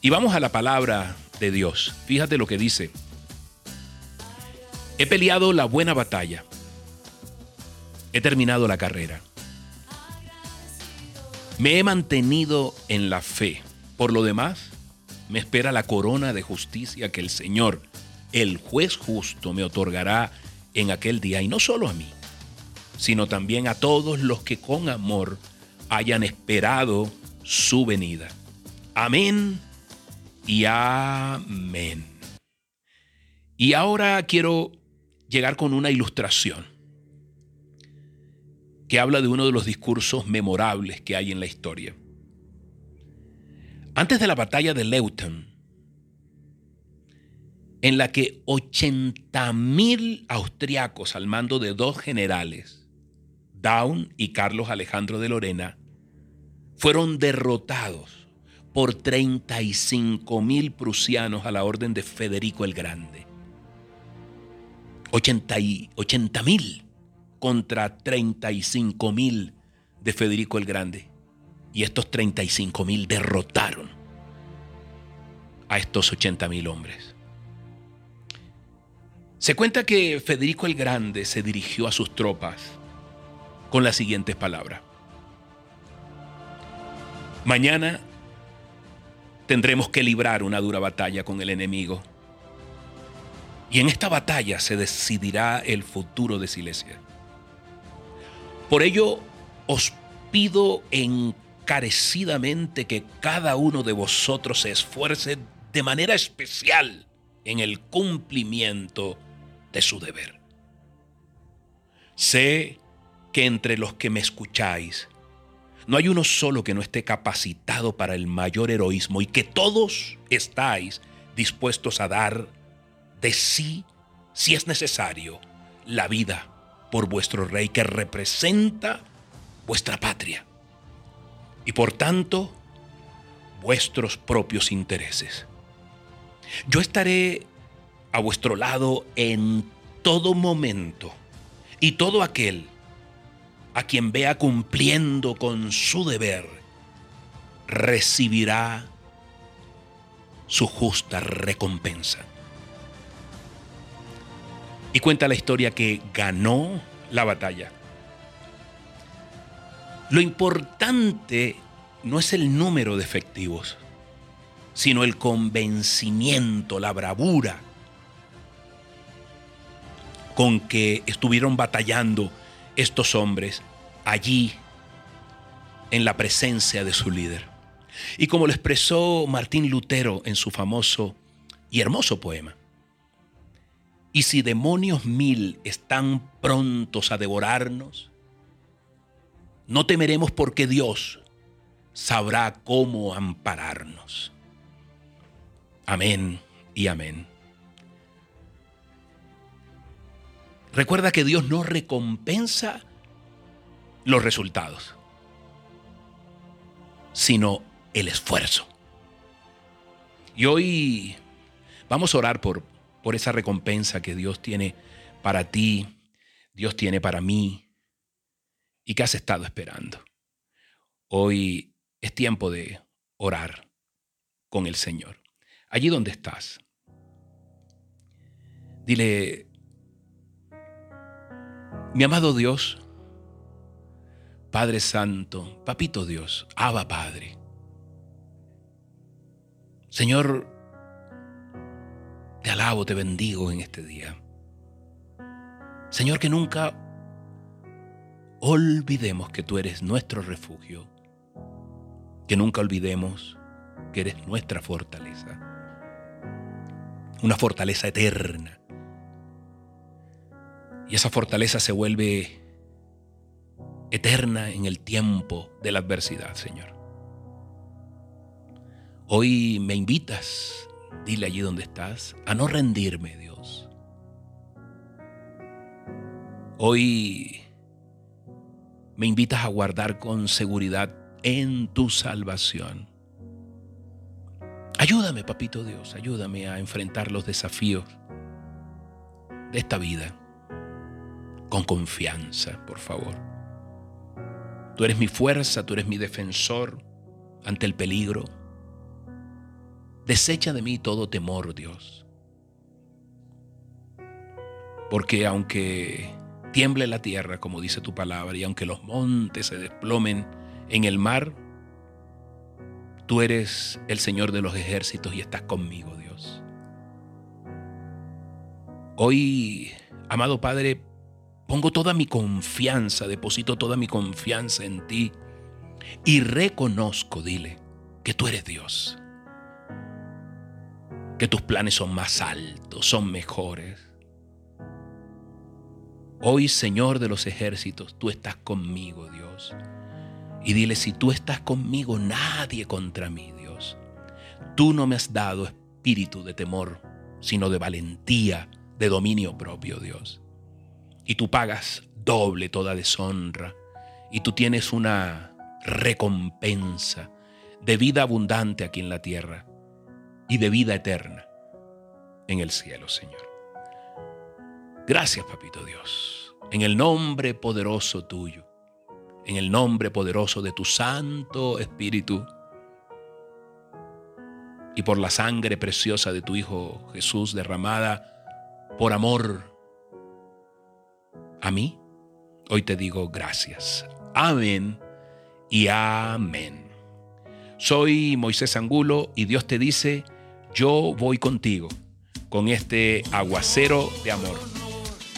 Y vamos a la palabra de Dios. Fíjate lo que dice. He peleado la buena batalla. He terminado la carrera. Me he mantenido en la fe. Por lo demás, me espera la corona de justicia que el Señor, el juez justo, me otorgará en aquel día. Y no solo a mí, sino también a todos los que con amor hayan esperado su venida. Amén y amén. Y ahora quiero llegar con una ilustración que habla de uno de los discursos memorables que hay en la historia. Antes de la batalla de Leuton, en la que 80.000 austriacos al mando de dos generales, Daun y Carlos Alejandro de Lorena, fueron derrotados por 35.000 prusianos a la orden de Federico el Grande. 80 mil contra 35 mil de Federico el Grande. Y estos 35 mil derrotaron a estos 80 mil hombres. Se cuenta que Federico el Grande se dirigió a sus tropas con las siguientes palabras. Mañana tendremos que librar una dura batalla con el enemigo. Y en esta batalla se decidirá el futuro de Silesia. Por ello, os pido encarecidamente que cada uno de vosotros se esfuerce de manera especial en el cumplimiento de su deber. Sé que entre los que me escucháis, no hay uno solo que no esté capacitado para el mayor heroísmo y que todos estáis dispuestos a dar de sí, si es necesario, la vida por vuestro rey que representa vuestra patria y por tanto vuestros propios intereses. Yo estaré a vuestro lado en todo momento y todo aquel a quien vea cumpliendo con su deber recibirá su justa recompensa. Y cuenta la historia que ganó la batalla. Lo importante no es el número de efectivos, sino el convencimiento, la bravura con que estuvieron batallando estos hombres allí en la presencia de su líder. Y como lo expresó Martín Lutero en su famoso y hermoso poema, y si demonios mil están prontos a devorarnos, no temeremos porque Dios sabrá cómo ampararnos. Amén y amén. Recuerda que Dios no recompensa los resultados, sino el esfuerzo. Y hoy vamos a orar por por esa recompensa que Dios tiene para ti, Dios tiene para mí y que has estado esperando. Hoy es tiempo de orar con el Señor. Allí donde estás, dile, mi amado Dios, Padre Santo, Papito Dios, Abba Padre. Señor, te alabo, te bendigo en este día. Señor, que nunca olvidemos que tú eres nuestro refugio. Que nunca olvidemos que eres nuestra fortaleza. Una fortaleza eterna. Y esa fortaleza se vuelve eterna en el tiempo de la adversidad, Señor. Hoy me invitas Dile allí donde estás a no rendirme, Dios. Hoy me invitas a guardar con seguridad en tu salvación. Ayúdame, papito Dios, ayúdame a enfrentar los desafíos de esta vida con confianza, por favor. Tú eres mi fuerza, tú eres mi defensor ante el peligro Desecha de mí todo temor, Dios. Porque aunque tiemble la tierra, como dice tu palabra, y aunque los montes se desplomen en el mar, tú eres el Señor de los ejércitos y estás conmigo, Dios. Hoy, amado Padre, pongo toda mi confianza, deposito toda mi confianza en ti y reconozco, dile, que tú eres Dios. Que tus planes son más altos, son mejores. Hoy, Señor de los ejércitos, tú estás conmigo, Dios. Y dile, si tú estás conmigo, nadie contra mí, Dios. Tú no me has dado espíritu de temor, sino de valentía, de dominio propio, Dios. Y tú pagas doble toda deshonra. Y tú tienes una recompensa de vida abundante aquí en la tierra y de vida eterna en el cielo, Señor. Gracias, Papito Dios, en el nombre poderoso tuyo, en el nombre poderoso de tu Santo Espíritu y por la sangre preciosa de tu Hijo Jesús derramada por amor a mí, hoy te digo gracias. Amén y amén. Soy Moisés Angulo y Dios te dice, yo voy contigo con este aguacero de amor.